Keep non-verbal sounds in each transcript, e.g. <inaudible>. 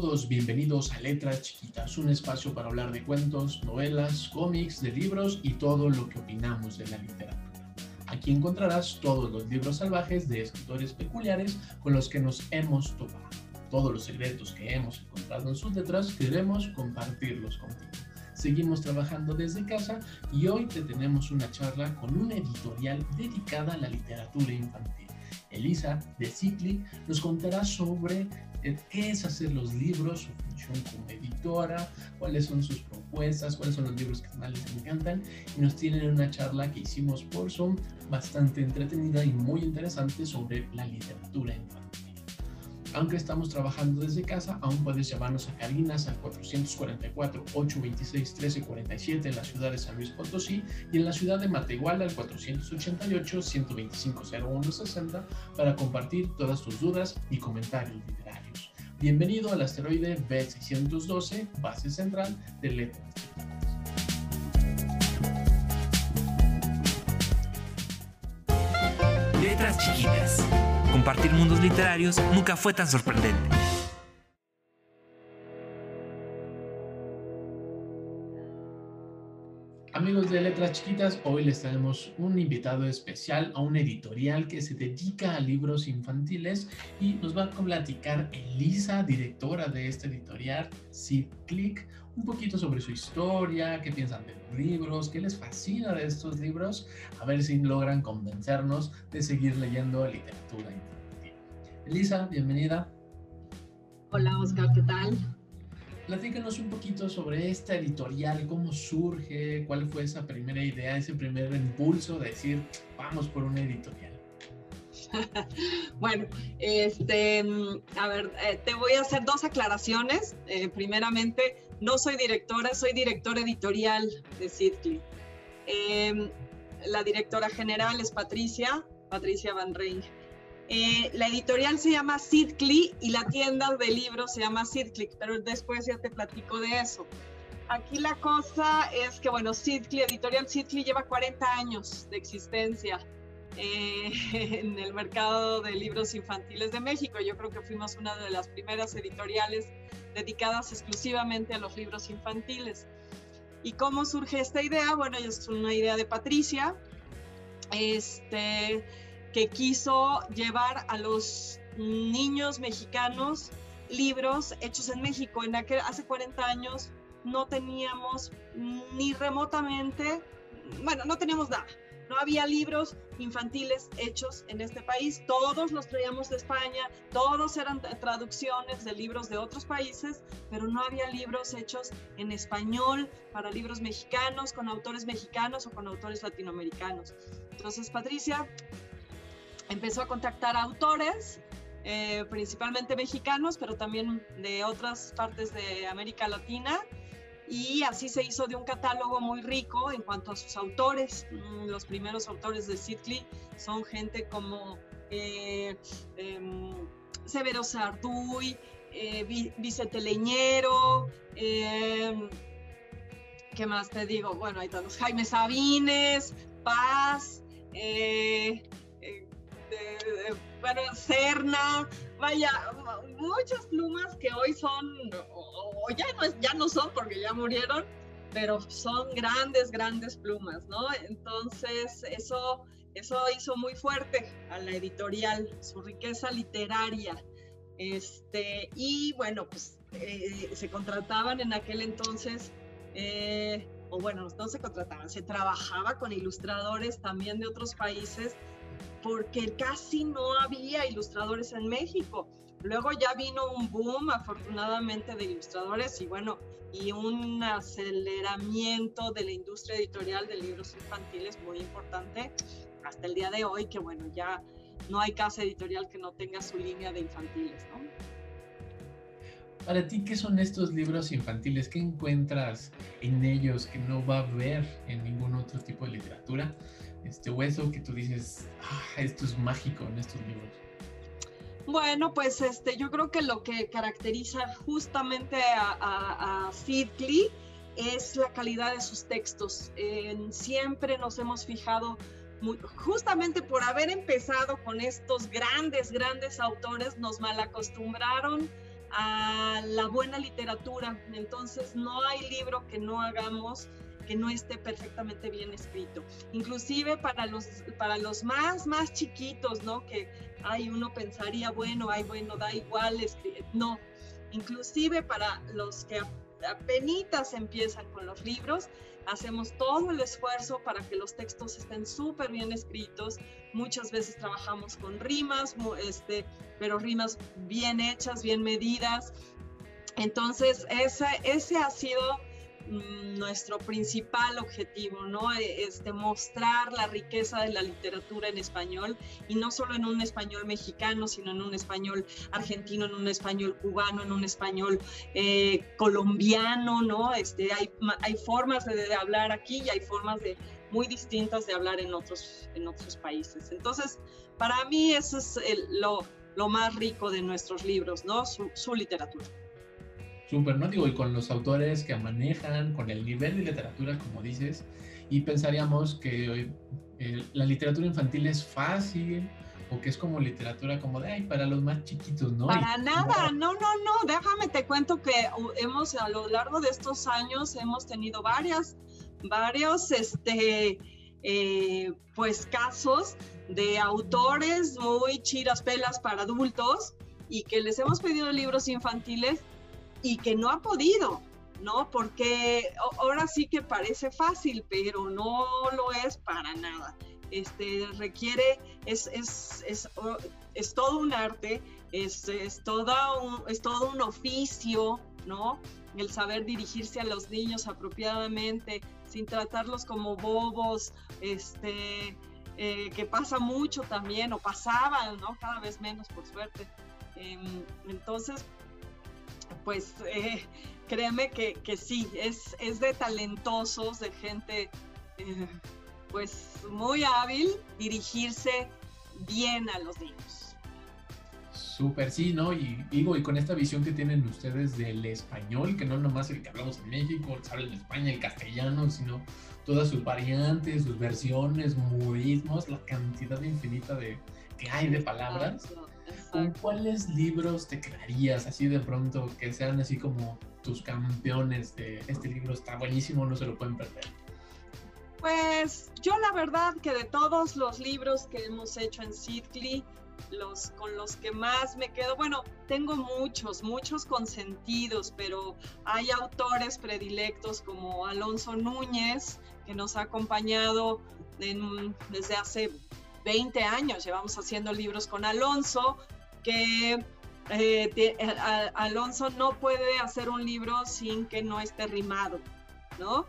Todos, bienvenidos a Letras Chiquitas, un espacio para hablar de cuentos, novelas, cómics, de libros y todo lo que opinamos de la literatura. Aquí encontrarás todos los libros salvajes de escritores peculiares con los que nos hemos topado, todos los secretos que hemos encontrado en sus letras, queremos compartirlos contigo. Seguimos trabajando desde casa y hoy te tenemos una charla con una editorial dedicada a la literatura infantil. Elisa de Cicli nos contará sobre qué es hacer los libros, su función como editora, cuáles son sus propuestas, cuáles son los libros que más les encantan y nos tienen una charla que hicimos por Zoom bastante entretenida y muy interesante sobre la literatura infantil. Aunque estamos trabajando desde casa, aún puedes llamarnos a Carinas al 444-826-1347 en la ciudad de San Luis Potosí y en la ciudad de Matehuala al 488-125-0160 para compartir todas tus dudas y comentarios literarios. Bienvenido al asteroide B612, base central de Letras. Letras chiquitas. Compartir mundos literarios nunca fue tan sorprendente. Amigos de Letras Chiquitas, hoy les traemos un invitado especial a un editorial que se dedica a libros infantiles y nos va a platicar Elisa, directora de este editorial, Sid Click, un poquito sobre su historia, qué piensan de los libros, qué les fascina de estos libros, a ver si logran convencernos de seguir leyendo literatura infantil. Elisa, bienvenida. Hola Oscar, ¿qué tal? Platícanos un poquito sobre esta editorial, cómo surge, cuál fue esa primera idea, ese primer impulso de decir, vamos por una editorial. <laughs> bueno, este, a ver, eh, te voy a hacer dos aclaraciones. Eh, primeramente, no soy directora, soy directora editorial de Sidley. Em, la directora general es Patricia, Patricia Van Rijn. Eh, la editorial se llama Sidcli y la tienda de libros se llama Sidclick, pero después ya te platico de eso. Aquí la cosa es que, bueno, Sidcli, editorial Sidcli lleva 40 años de existencia eh, <laughs> en el mercado de libros infantiles de México. Yo creo que fuimos una de las primeras editoriales dedicadas exclusivamente a los libros infantiles. ¿Y cómo surge esta idea? Bueno, es una idea de Patricia. Este que quiso llevar a los niños mexicanos libros hechos en México. En aquel, hace 40 años no teníamos ni remotamente, bueno, no teníamos nada. No había libros infantiles hechos en este país, todos los traíamos de España, todos eran traducciones de libros de otros países, pero no había libros hechos en español para libros mexicanos, con autores mexicanos o con autores latinoamericanos. Entonces, Patricia empezó a contactar autores, eh, principalmente mexicanos, pero también de otras partes de América Latina. Y así se hizo de un catálogo muy rico en cuanto a sus autores. Mm, los primeros autores de Sidley son gente como eh, em, Severo Sarduy, eh, Vicente Leñero, em, ¿qué más te digo? Bueno, hay todos, Jaime Sabines, Paz, eh, bueno, Cerna, vaya, muchas plumas que hoy son, o, ya, no, ya no son porque ya murieron, pero son grandes, grandes plumas, ¿no? Entonces, eso, eso hizo muy fuerte a la editorial, su riqueza literaria. Este, y bueno, pues eh, se contrataban en aquel entonces, eh, o bueno, no se contrataban, se trabajaba con ilustradores también de otros países porque casi no había ilustradores en México. Luego ya vino un boom, afortunadamente, de ilustradores y bueno, y un aceleramiento de la industria editorial de libros infantiles muy importante hasta el día de hoy, que bueno, ya no hay casa editorial que no tenga su línea de infantiles, ¿no? Para ti, ¿qué son estos libros infantiles? ¿Qué encuentras en ellos que no va a haber en ningún otro tipo de literatura? Este, o eso que tú dices, ah, esto es mágico en estos libros. Bueno, pues este, yo creo que lo que caracteriza justamente a, a, es la calidad de sus textos. siempre nos hemos fijado, justamente por haber empezado con estos grandes, grandes autores, nos malacostumbraron a la buena literatura. Entonces no hay libro que no hagamos que no esté perfectamente bien escrito. Inclusive para los, para los más, más chiquitos, ¿no? Que hay uno pensaría, bueno, ay, bueno, da igual, no. Inclusive para los que apenas empiezan con los libros, hacemos todo el esfuerzo para que los textos estén súper bien escritos. Muchas veces trabajamos con rimas, este, pero rimas bien hechas, bien medidas. Entonces, ese, ese ha sido nuestro principal objetivo, ¿no? E, es demostrar la riqueza de la literatura en español y no solo en un español mexicano, sino en un español argentino, en un español cubano, en un español eh, colombiano, ¿no? Este, hay, hay formas de, hablar aquí y hay formas de, muy distintas de hablar en otros, en otros países. Entonces, para mí eso es lo, lo, más rico de nuestros libros, ¿no? su literatura súper, ¿no? Digo, y con los autores que manejan, con el nivel de literatura, como dices, y pensaríamos que eh, la literatura infantil es fácil o que es como literatura como de, ay, para los más chiquitos, ¿no? Para nada, no, no, no, déjame te cuento que hemos, a lo largo de estos años, hemos tenido varias, varios, este, eh, pues casos de autores muy chiras pelas para adultos y que les hemos pedido libros infantiles y que no ha podido, ¿no? Porque ahora sí que parece fácil, pero no lo es para nada. Este, requiere, es, es, es, es todo un arte, es, es, toda un, es todo un oficio, ¿no? El saber dirigirse a los niños apropiadamente, sin tratarlos como bobos, este, eh, que pasa mucho también, o pasaba, ¿no? Cada vez menos, por suerte. Em, entonces, pues eh, créeme que, que, sí, es, es de talentosos, de gente eh, pues muy hábil dirigirse bien a los niños. Súper, sí, ¿no? Y digo, y con esta visión que tienen ustedes del español, que no nomás el que hablamos en México, el que habla en España, el castellano, sino todas sus variantes, sus versiones, modismos, la cantidad infinita de que hay de palabras. ¿Con cuáles libros te quedarías así de pronto que sean así como tus campeones de este libro está buenísimo, no se lo pueden perder? Pues yo la verdad que de todos los libros que hemos hecho en Sidley, los con los que más me quedo, bueno, tengo muchos, muchos consentidos, pero hay autores predilectos como Alonso Núñez, que nos ha acompañado desde hace 20 años, llevamos haciendo libros con Alonso, que eh, Alonso no puede hacer un libro sin que no esté rimado, ¿no?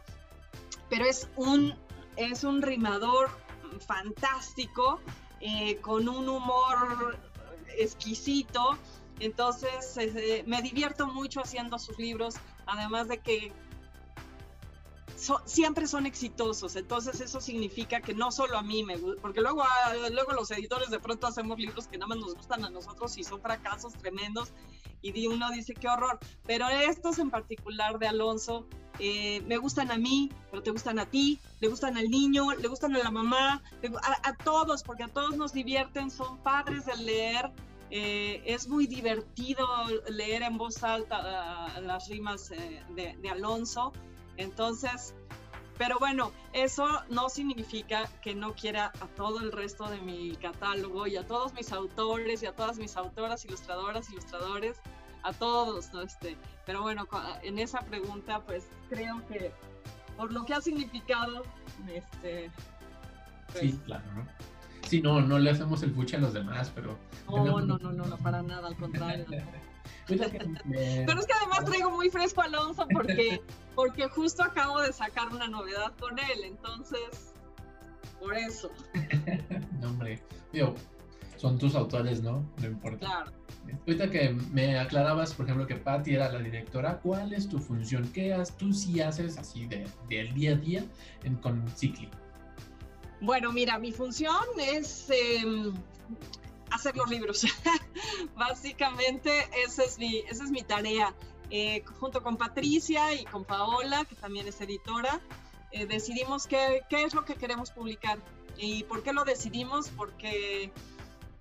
Pero es un, es un rimador fantástico, eh, con un humor exquisito. Entonces eh, me divierto mucho haciendo sus libros, además de que siempre son exitosos, entonces eso significa que no solo a mí me gusta, porque luego, ah, luego los editores de pronto hacemos libros que nada más nos gustan a nosotros y son fracasos tremendos y uno dice qué horror, pero estos en particular de Alonso eh, me gustan a mí, pero te gustan a ti, le gustan al niño, le gustan a la mamá, a, todos, porque a todos nos divierten, son padres de leer. Eh, es muy divertido leer en voz alta ah, las rimas eh, de, de Alonso. Entonces, pero bueno, eso no significa que no quiera a todo el resto de mi catálogo y a todos mis autores y a todas mis autoras, ilustradoras, ilustradores, a todos, ¿no? Este, pero bueno, en esa pregunta, pues creo que por lo que ha significado, este... Pues sí, claro, ¿no? Sí, no, no le hacemos el fuche a los demás, pero... No, no, no, no, no, para nada, al contrario. <laughs> <laughs> Pero es que además traigo muy fresco a Alonso porque, <laughs> porque justo acabo de sacar una novedad con él, entonces, por eso. <laughs> no, hombre, digo, son tus autores, ¿no? No importa. Claro, Ahorita que me aclarabas, por ejemplo, que Patti era la directora, ¿cuál es tu función? ¿Qué has, tú sí haces así de, del día a día en, con Cicli? Bueno, mira, mi función es em, hacer los libros. <laughs> Básicamente, esa es mi, esa es mi tarea. Eh, junto con Patricia y con Paola, que también es editora, eh, decidimos qué, qué es lo que queremos publicar. ¿Y por qué lo decidimos? Porque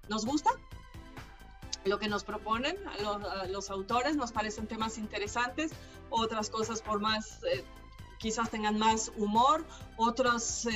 nos gusta, lo que nos proponen a los, autores, nos parecen temas interesantes, otras cosas por más, eh, quizás tengan más humor, otros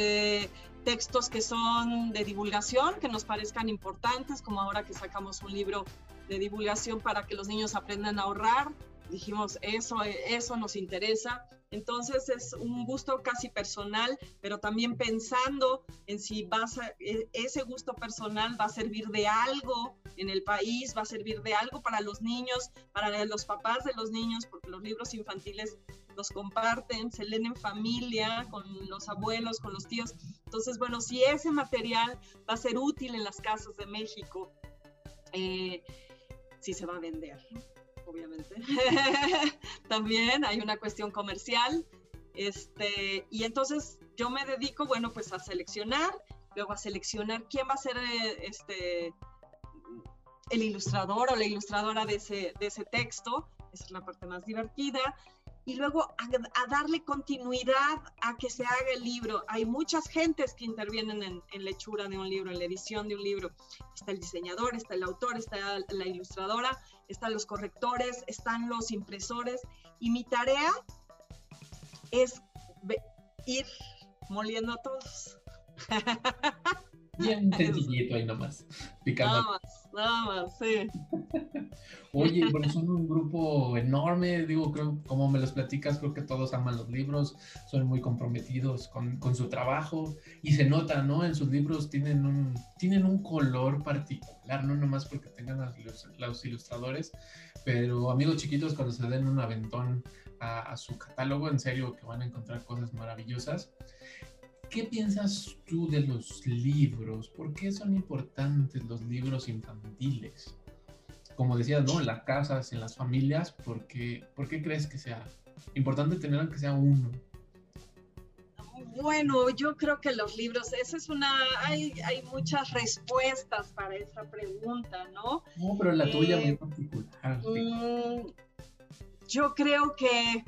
textos que son de divulgación, que nos parezcan importantes, como ahora que sacamos un libro de divulgación para que los niños aprendan a ahorrar, dijimos, eso, eso nos interesa. Entonces es un gusto casi personal, pero también pensando en si vas e, ese gusto personal va a servir de algo en el país, va a servir de algo para los niños, para los papás de los niños, porque los libros infantiles los comparten, se leen en familia, con los abuelos, con los tíos. Entonces, bueno, si ese material va a ser útil en las casas de México, eh, sí se va a vender obviamente. <laughs> También hay una cuestión comercial. Este, y entonces yo me dedico, bueno, pues a seleccionar, luego a seleccionar quién va a ser eh, este, el ilustrador o la ilustradora de ese, de ese texto. Esa es la parte más divertida y luego a, darle continuidad a que se haga el libro. Hay muchas gentes que intervienen en, en, la hechura de un libro, en la edición de un libro. Está el diseñador, está el autor, está la ilustradora, están los correctores, están los impresores. Y mi tarea es ir moliendo a todos. Bien <laughs> sencillito ahí nomás. Nada más, nada más, sí. Oye, bueno, son un grupo enorme, digo, creo, como me los platicas, creo que todos aman los libros, son muy comprometidos con, con su trabajo y se nota, ¿no? En sus libros tienen un, tienen un color particular, no nomás porque tengan los, los ilustradores, pero amigos chiquitos, cuando se den un aventón a, a su catálogo, en serio que van a encontrar cosas maravillosas. ¿Qué piensas tú de los libros? ¿Por qué son importantes los libros infantiles? Como decías, ¿no? En las casas, en las familias, ¿por qué, ¿por qué crees que sea importante tener aunque sea uno? Bueno, yo creo que los libros, esa es una, hay, hay muchas respuestas para esa pregunta, ¿no? No, pero la tuya muy eh, particular. Mm, yo creo que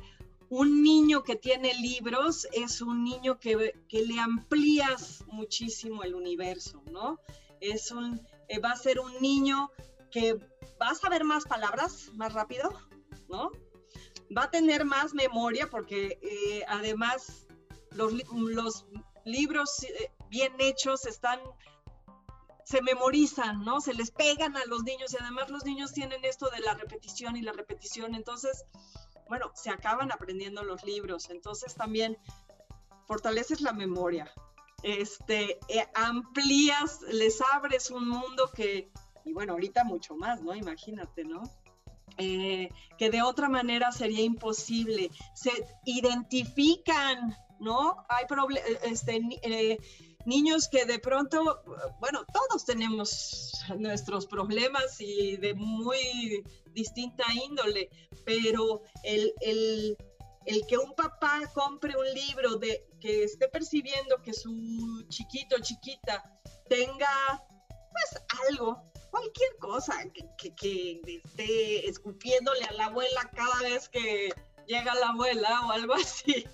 un niño que tiene libros es un niño que, le amplías muchísimo el universo, ¿no? Es un, eh, va a ser un niño que va a saber más palabras más rápido, ¿no? Va a tener más memoria porque eh, además los, libros eh, bien hechos están se memorizan, ¿no? Se les pegan a los niños y además los niños tienen esto de la repetición y la repetición. Entonces, bueno, se acaban aprendiendo los libros, entonces también fortaleces la memoria, este, eh, amplías, les abres un mundo que, y bueno, ahorita mucho más, ¿no? Imagínate, ¿no? Eh, que de otra manera sería imposible. Se identifican, ¿no? Hay problemas, este, eh, niños que de pronto, bueno, todos tenemos nuestros problemas y de muy distinta índole, pero el, el, el que un papá compre un libro de que esté percibiendo que su chiquito chiquita tenga pues algo, cualquier cosa, que, que, esté escupiéndole a la abuela cada vez que llega la abuela o algo <laughs> así.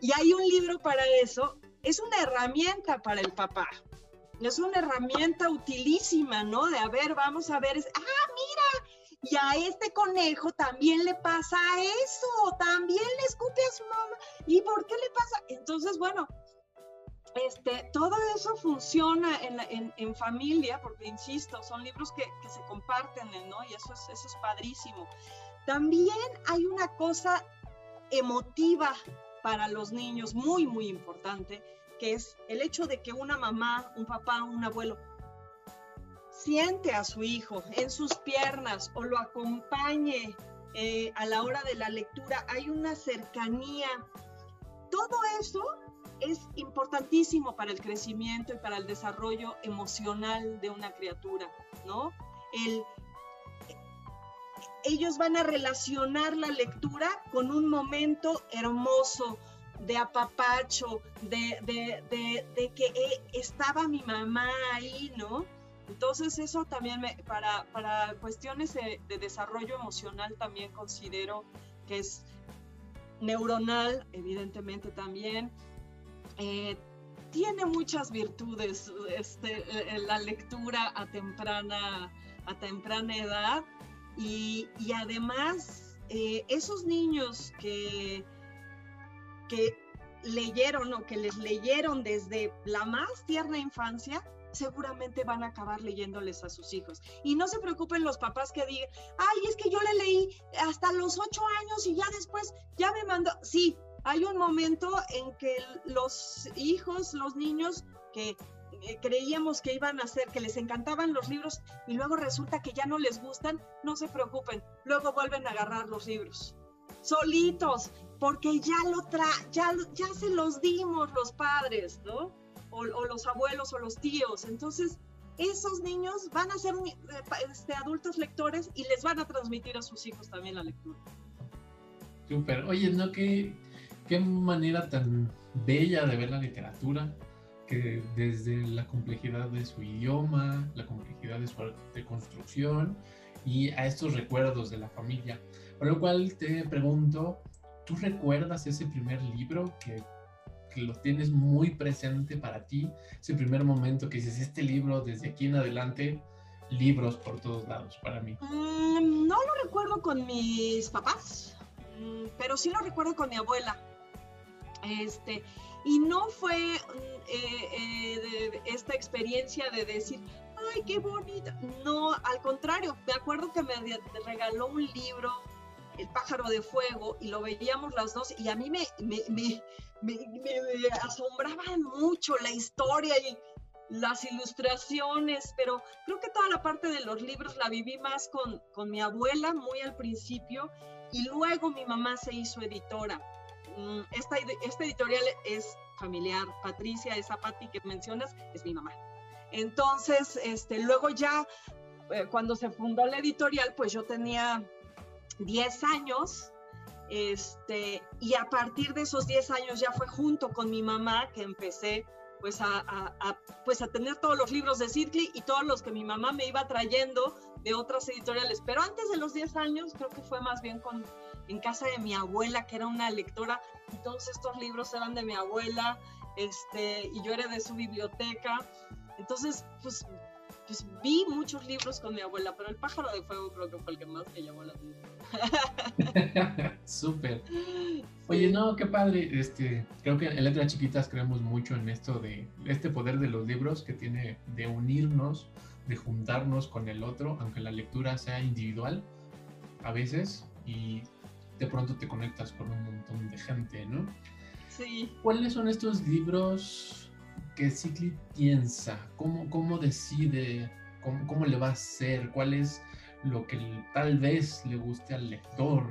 Y hay un libro para eso, es una herramienta para el papá. Es una herramienta utilísima, ¿no? De a ver, vamos a ver, ah, mira, y a este conejo también le pasa eso, también le escupe a su mamá. ¿Y por qué le pasa? Entonces, bueno, este, todo eso funciona en, en, familia, porque insisto, son libros que, que, se comparten, ¿no? Y eso es, eso es padrísimo. También hay una cosa emotiva para los niños muy, muy importante, que es el hecho de que una mamá, un papá, un abuelo siente a su hijo en sus piernas o lo acompañe eh, a la hora de la lectura, hay una cercanía. Todo eso es importantísimo para el crecimiento y para el desarrollo emocional de una criatura, ¿no? El ellos van a relacionar la lectura con un momento hermoso, de apapacho, de, de, que eh, estaba mi mamá ahí, ¿no? Entonces eso también para, para cuestiones de, desarrollo emocional también considero que es neuronal, evidentemente también. Eh, tiene muchas virtudes este, eh, la lectura a temprana, a temprana edad y, además esos niños que que leyeron o que les leyeron desde la más tierna infancia, seguramente van a acabar leyéndoles a sus hijos. Y no se preocupen los papás que digan, ay, es que yo le leí hasta los ocho años y ya después ya me mandó. Sí, hay un momento en que los hijos, los niños que eh, creíamos que iban a ser, que les encantaban los libros y luego resulta que ya no les gustan, no se preocupen, luego vuelven a agarrar los libros solitos, porque ya lo tra ya, ya se los dimos los padres, ¿no? O, los abuelos o los tíos. Entonces, esos niños van a ser eh, este, adultos lectores y les van a transmitir a sus hijos también la lectura. Súper. Oye, ¿no? ¿Qué, qué manera tan bella de ver la literatura, que desde la complejidad de su idioma, la complejidad de su de construcción y a estos recuerdos de la familia. Por lo cual te pregunto, ¿tú recuerdas ese primer libro que, que, lo tienes muy presente para ti? Ese primer momento que dices, este libro desde aquí en adelante, libros por todos lados para mí. Mm, no lo recuerdo con mis papás, mm, pero sí lo recuerdo con mi abuela. Este, y no fue eh, eh, esta experiencia de decir, ay, qué bonita. No, al contrario, me acuerdo que me regaló un libro el pájaro de fuego y lo veíamos las dos y a mí me, me, me, me, asombraba mucho la historia y las ilustraciones, pero creo que toda la parte de los libros la viví más con, con mi abuela muy al principio y luego mi mamá se hizo editora. Mm, esta, esta editorial es familiar, Patricia, esa Patti que mencionas, es mi mamá. Entonces, este, luego ya, eh, cuando se fundó la editorial, pues yo tenía 10 años, este, y a partir de esos 10 años ya fue junto con mi mamá que empecé pues a, pues a tener todos los libros de Sidley y todos los que mi mamá me iba trayendo de otras editoriales. Pero antes de los 10 años, creo que fue más bien con, en casa de mi abuela, que era una lectora, y todos estos libros eran de mi abuela, este, y yo era de su biblioteca. Entonces, pues pues vi muchos libros con mi abuela, pero El pájaro de fuego creo que fue el que más me llamó la atención. <laughs> Súper. Oye, no, qué padre. Este, creo que en Letras Chiquitas creemos mucho en esto de este poder de los libros que tiene de unirnos, de juntarnos con el otro, aunque la lectura sea individual a veces y de pronto te conectas con un montón de gente, ¿no? Sí. ¿Cuáles son estos libros que Cicli piensa, cómo, cómo decide, cómo, cómo, le va a hacer, cuál es lo que tal vez le guste al lector,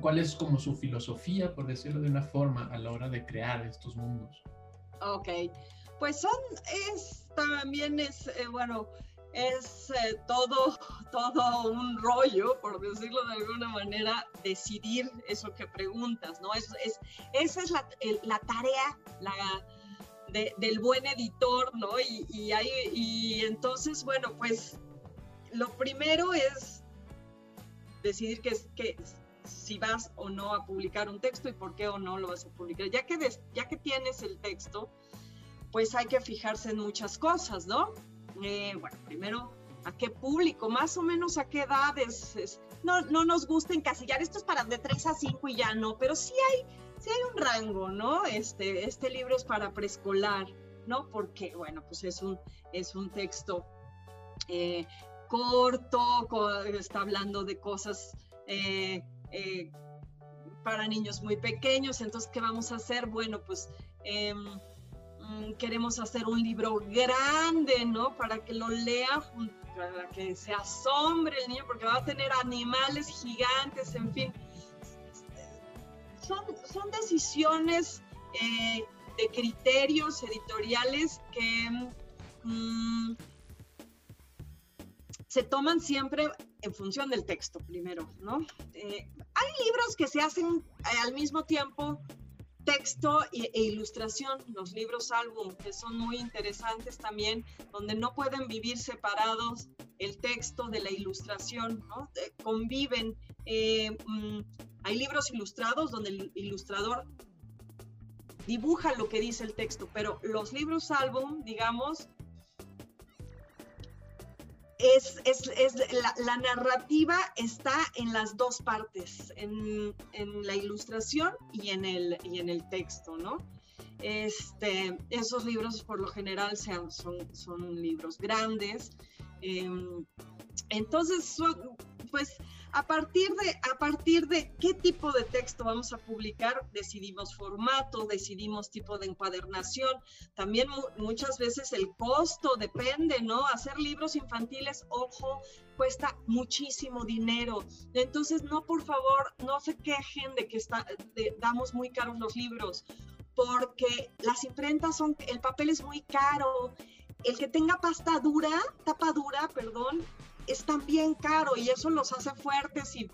cuál es como su filosofía, por decirlo de una forma, a la hora de crear estos mundos. Ok, pues son, es, también es, eh, bueno, es eh, todo, <laughs> todo un rollo, por decirlo de alguna manera, decidir eso que preguntas, ¿no? Es, es, esa es la, la tarea, la del buen editor, ¿no? Y, y, y entonces, bueno, pues lo primero es decidir que, que si vas o no a publicar un texto y por qué o no lo vas a publicar. Ya que, ya que tienes el texto, pues hay que fijarse en muchas cosas, ¿no? Eh, bueno, primero, ¿a qué público? Más o menos a qué edades. no, no nos gusta encasillar, esto es para de 3 a 5 y ya no, pero sí hay sí hay un rango, ¿no? Este, este libro es para preescolar, ¿no? Porque, bueno, pues es un, es un texto eh, corto, está hablando de cosas eh, para niños muy pequeños, entonces, ¿qué vamos a hacer? Bueno, pues em, queremos hacer un libro grande, ¿no? Para que lo lea, para que se asombre el niño, porque va a tener animales gigantes, en fin son, decisiones eh, de criterios editoriales que mm, se toman siempre en función del texto primero, ¿no? Eh, hay libros que se hacen eh, al mismo tiempo texto e, ilustración, los libros álbum, que son muy interesantes también, donde no pueden vivir separados el texto de la ilustración, ¿no? Eh, conviven. Mm, hay libros ilustrados donde el ilustrador dibuja lo que dice el texto, pero los libros álbum, digamos, es, es, es la, narrativa está en las dos partes, en, en, la ilustración y en el, y en el texto, ¿no? Este, esos libros por lo general sean, son, son libros grandes. Em, entonces, pues a partir, de, a partir de qué tipo de texto vamos a publicar, decidimos formato, decidimos tipo de encuadernación. También muchas veces el costo depende, ¿no? Hacer libros infantiles, ojo, cuesta muchísimo dinero. Entonces, no, por favor, no se quejen de que está, damos muy caros los libros, porque las imprentas son, el papel es muy caro. El que tenga pasta dura, tapa dura, perdón, es también caro y eso los hace fuertes, y,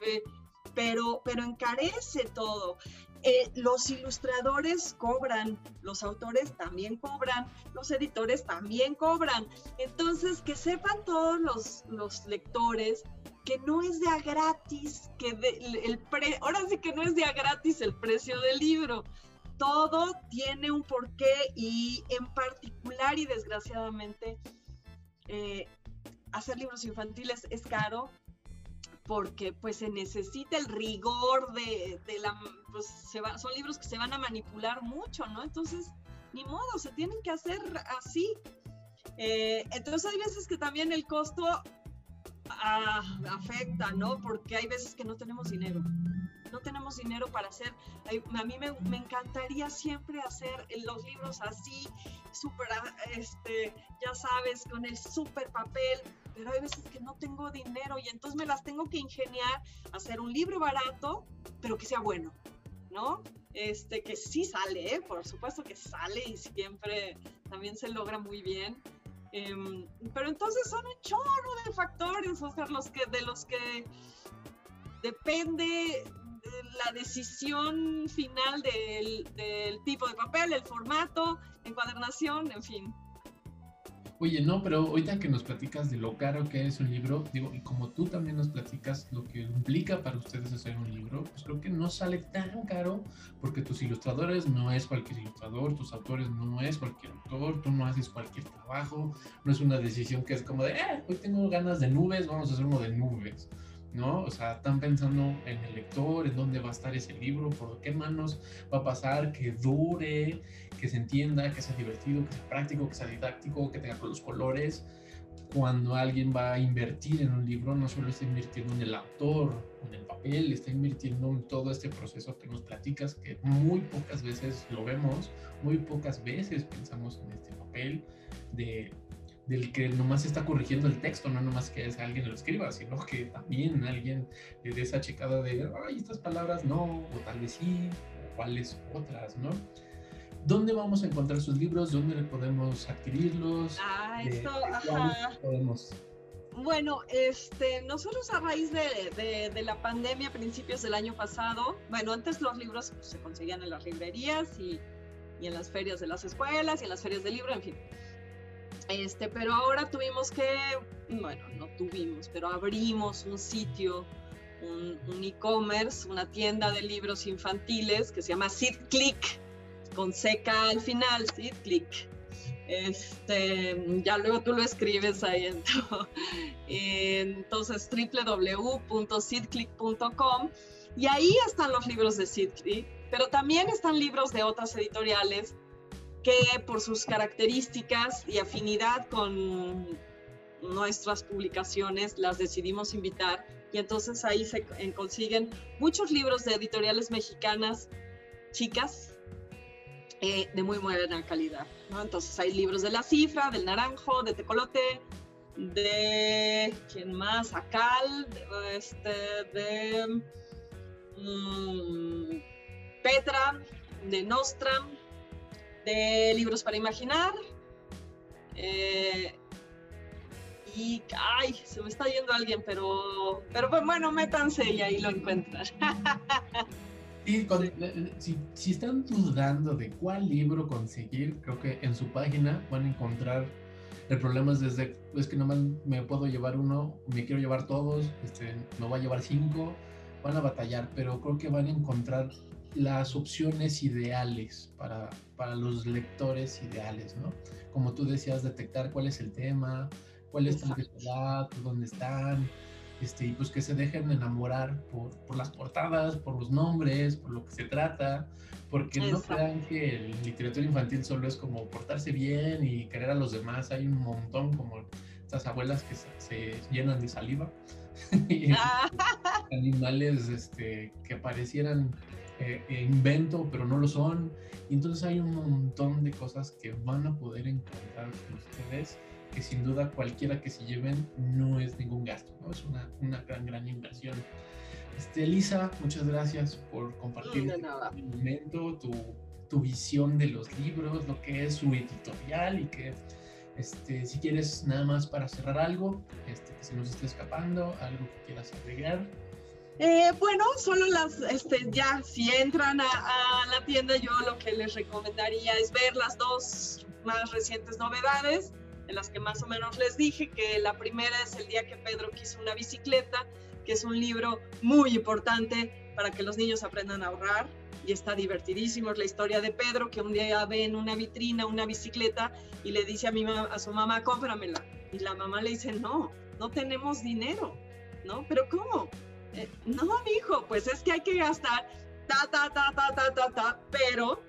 pero, pero encarece todo. Eh, los ilustradores cobran, los autores también cobran, los editores también cobran. Entonces, que sepan todos los, los lectores que no es de a gratis, que el pre, ahora sí que no es de a gratis el precio del libro. Todo tiene un porqué y en particular y desgraciadamente eh, hacer libros infantiles es caro porque pues se necesita el rigor de, la, pues se son libros que se van a manipular mucho, ¿no? Entonces, ni modo, se tienen que hacer así. Eh, entonces hay veces que también el costo ah, afecta, ¿no? Porque hay veces que no tenemos dinero no tenemos dinero para hacer, a mí me, me encantaría siempre hacer los libros así, súper, este, ya sabes, con el súper papel, pero hay veces que no tengo dinero y entonces me las tengo que ingeniar, hacer un libro barato, pero que sea bueno, ¿no? Este, que sí sale, ¿eh? por supuesto que sale y siempre también se logra muy bien. Em, pero entonces son un chorro de factores, o sea, los que, de los que depende la decisión final del, tipo de papel, el formato, encuadernación, en fin. Oye, no, pero ahorita que nos platicas de lo caro que es un libro, digo, y como tú también nos platicas lo que implica para ustedes hacer un libro, pues creo que no sale tan caro porque tus ilustradores no es cualquier ilustrador, tus autores no es cualquier autor, tú no haces cualquier trabajo, no es una decisión que es como de, eh, hoy tengo ganas de nubes, vamos a hacer uno de nubes. ¿No? O sea, están pensando en el lector, en dónde va a estar ese libro, por qué manos va a pasar, que dure, que se entienda, que sea divertido, que sea práctico, que sea didáctico, que tenga los colores. Cuando alguien va a invertir en un libro, no solo está invirtiendo en el autor, en el papel, está invirtiendo en todo este proceso que nos platicas, que muy pocas veces lo vemos, muy pocas veces pensamos en este papel de del que nomás está corrigiendo el texto, no nomás que es alguien lo escriba, sino que también alguien le dé esa checada de, ay, estas palabras no, o tal vez sí, o cuáles otras, ¿no? ¿Dónde vamos a encontrar sus libros? ¿Dónde podemos adquirirlos? Ah, esto, ajá. Podemos... Bueno, este, nosotros a raíz de, de, la pandemia a principios del año pasado, bueno, antes los libros pues, se conseguían en las librerías y, y en las ferias de las escuelas y en las ferias de libro, en fin. Este, pero ahora tuvimos que, bueno, no tuvimos, pero abrimos un sitio, un, e-commerce, una tienda de libros infantiles que se llama SidClick, con seca al final, SidClick. Este, ya luego tú lo escribes ahí. <laughs> Entonces, www.sidclick.com y ahí están los libros de SidClick, pero también están libros de otras editoriales que por sus características y afinidad con nuestras publicaciones las decidimos invitar y entonces ahí se consiguen muchos libros de editoriales mexicanas chicas eh, de muy buena calidad. Entonces hay libros de La Cifra, del Naranjo, de Tecolote, de quién más, Acal, de, este, de mm, Petra, de Nostra, de libros para imaginar. Eh, y, ay, se me está yendo alguien, pero, pero bueno, métanse y ahí lo encuentran. <laughs> Sí, si, si, están dudando de cuál libro conseguir, creo que en su página van a encontrar el problema es desde, es que nomás me puedo llevar uno, me quiero llevar todos, este, me voy a llevar cinco, van a batallar, pero creo que van a encontrar las opciones ideales para, para los lectores ideales, ¿no? Como tú decías, detectar cuál es el tema, cuál es la edad, dónde están, este, y pues que se dejen enamorar por, por, las portadas, por los nombres, por lo que se trata, porque no crean que el literatura infantil solo es como portarse bien y querer a los demás, hay un montón como estas abuelas que se, llenan de saliva, <laughs> ah. animales este, que parecieran eh, invento, pero no lo son, y entonces hay un montón de cosas que van a poder encontrar ustedes que sin duda cualquiera que se lleven no es ningún gasto, ¿no? Es una, una gran, gran inversión. Este, Elisa, muchas gracias por compartir este momento, tu, tu, visión de los libros, lo que es su editorial y que este, si quieres nada más para cerrar algo, este, que se nos esté escapando, algo que quieras agregar. Eh, bueno, solo las, este, ya, si entran a, la tienda, yo lo que les recomendaría es ver las dos más recientes novedades en las que más o menos les dije que la primera es El día que Pedro quiso una bicicleta, que es un libro muy importante para que los niños aprendan a ahorrar y está divertidísimo. Es la historia de Pedro que un día ve en una vitrina una bicicleta y le dice a, mi a su mamá, cómpramela. Y la mamá le dice, no, no tenemos dinero, ¿no? ¿Pero cómo? Eh, no, hijo, pues es que hay que gastar ta, ta, ta, ta, ta, ta, ta, pero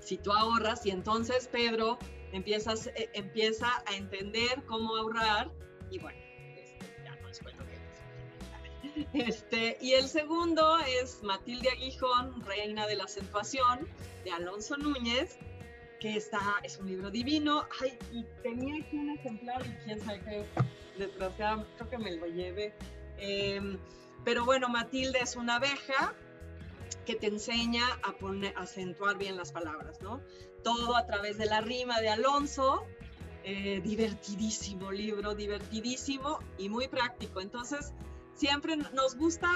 si tú ahorras y entonces Pedro empiezas, eh, empieza a entender cómo ahorrar y bueno, este, ya no les cuento Este, y el segundo es Matilde Aguijón, Reina de la Acentuación, de Alonso Núñez, que está, es un libro divino. Ay, y tenía aquí un ejemplar y quién sabe qué, desgraciadamente, creo que me lo lleve. Em, pero bueno, Matilde es una abeja que te enseña a, poner, acentuar bien las palabras, ¿no? todo a través de la rima de Alonso. Eh, divertidísimo libro, divertidísimo y muy práctico. Entonces, siempre nos gusta,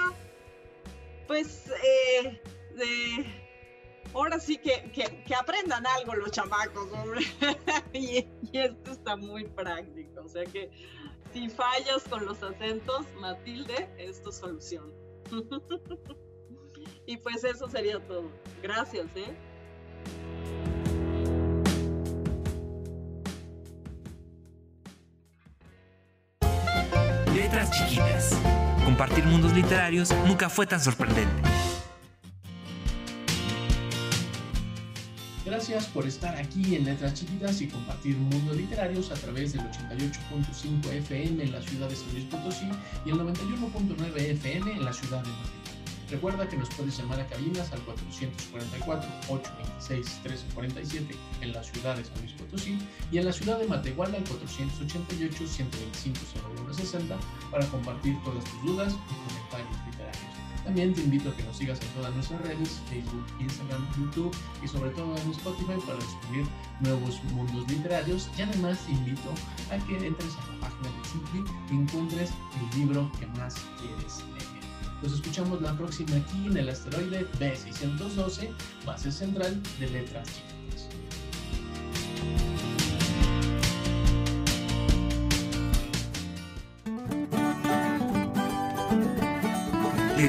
pues, eh, ahora sí que, que, aprendan algo los chamacos, hombre. <laughs> y, esto está muy práctico. O sea que si fallas con los acentos, Matilde, es tu solución. <laughs> y pues eso sería todo. Gracias, ¿eh? Letras chiquitas. Compartir mundos literarios nunca fue tan sorprendente. Gracias por estar aquí en Letras Chiquitas y compartir mundos literarios a través del 88.5 FM en la ciudad de San Luis Potosí y el 91.9 FM en la ciudad de Madrid. Recuerda que nos puedes llamar a cabinas al 444-826-1347 en la ciudad de San Luis Potosí y en la ciudad de Matehuala al 488-125-0160 para compartir todas tus dudas y comentarios literarios. También te invito a que nos sigas en todas nuestras redes, Facebook, Instagram, YouTube y sobre todo en Spotify para descubrir nuevos mundos literarios. Y además te invito a que entres a la página de Simply y encuentres el libro que más quieres leer. Nos escuchamos la próxima aquí en el asteroide B612, base central de letras chiquitas.